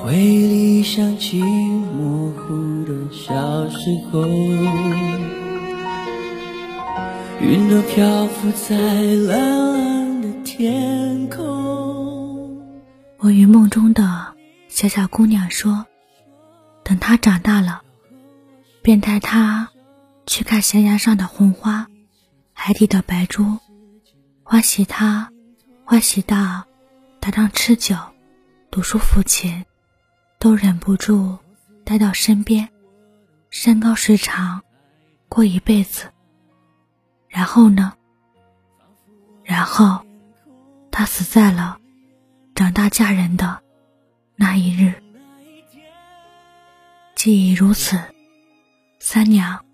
回忆里想起模糊的小时候，云朵漂浮在蓝蓝的天空。我与梦中的小小姑娘说：“等她长大了，便带她去看悬崖上的红花，海底的白珠，欢喜她，欢喜到她当吃酒、读书、抚琴。”都忍不住待到身边，山高水长，过一辈子。然后呢？然后，她死在了长大嫁人的那一日。既已如此，三娘，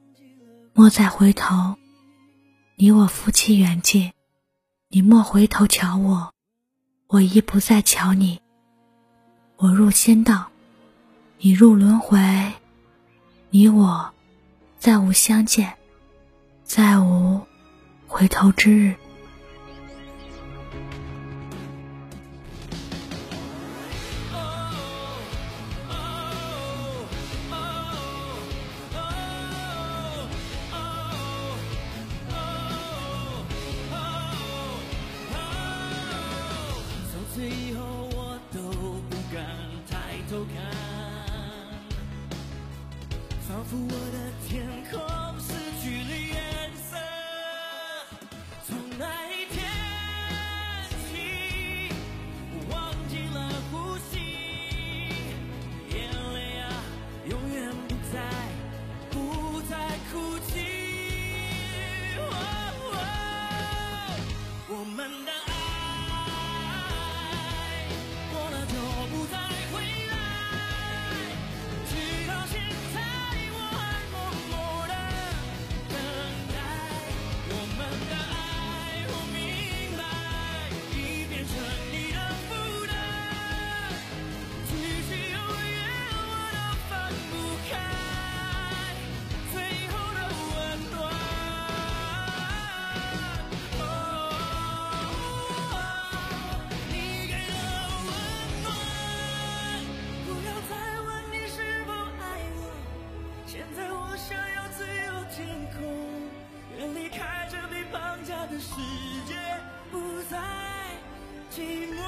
莫再回头。你我夫妻缘尽，你莫回头瞧我，我亦不再瞧你。我入仙道。已入轮回，你我再无相见，再无回头之日。世界不再寂寞。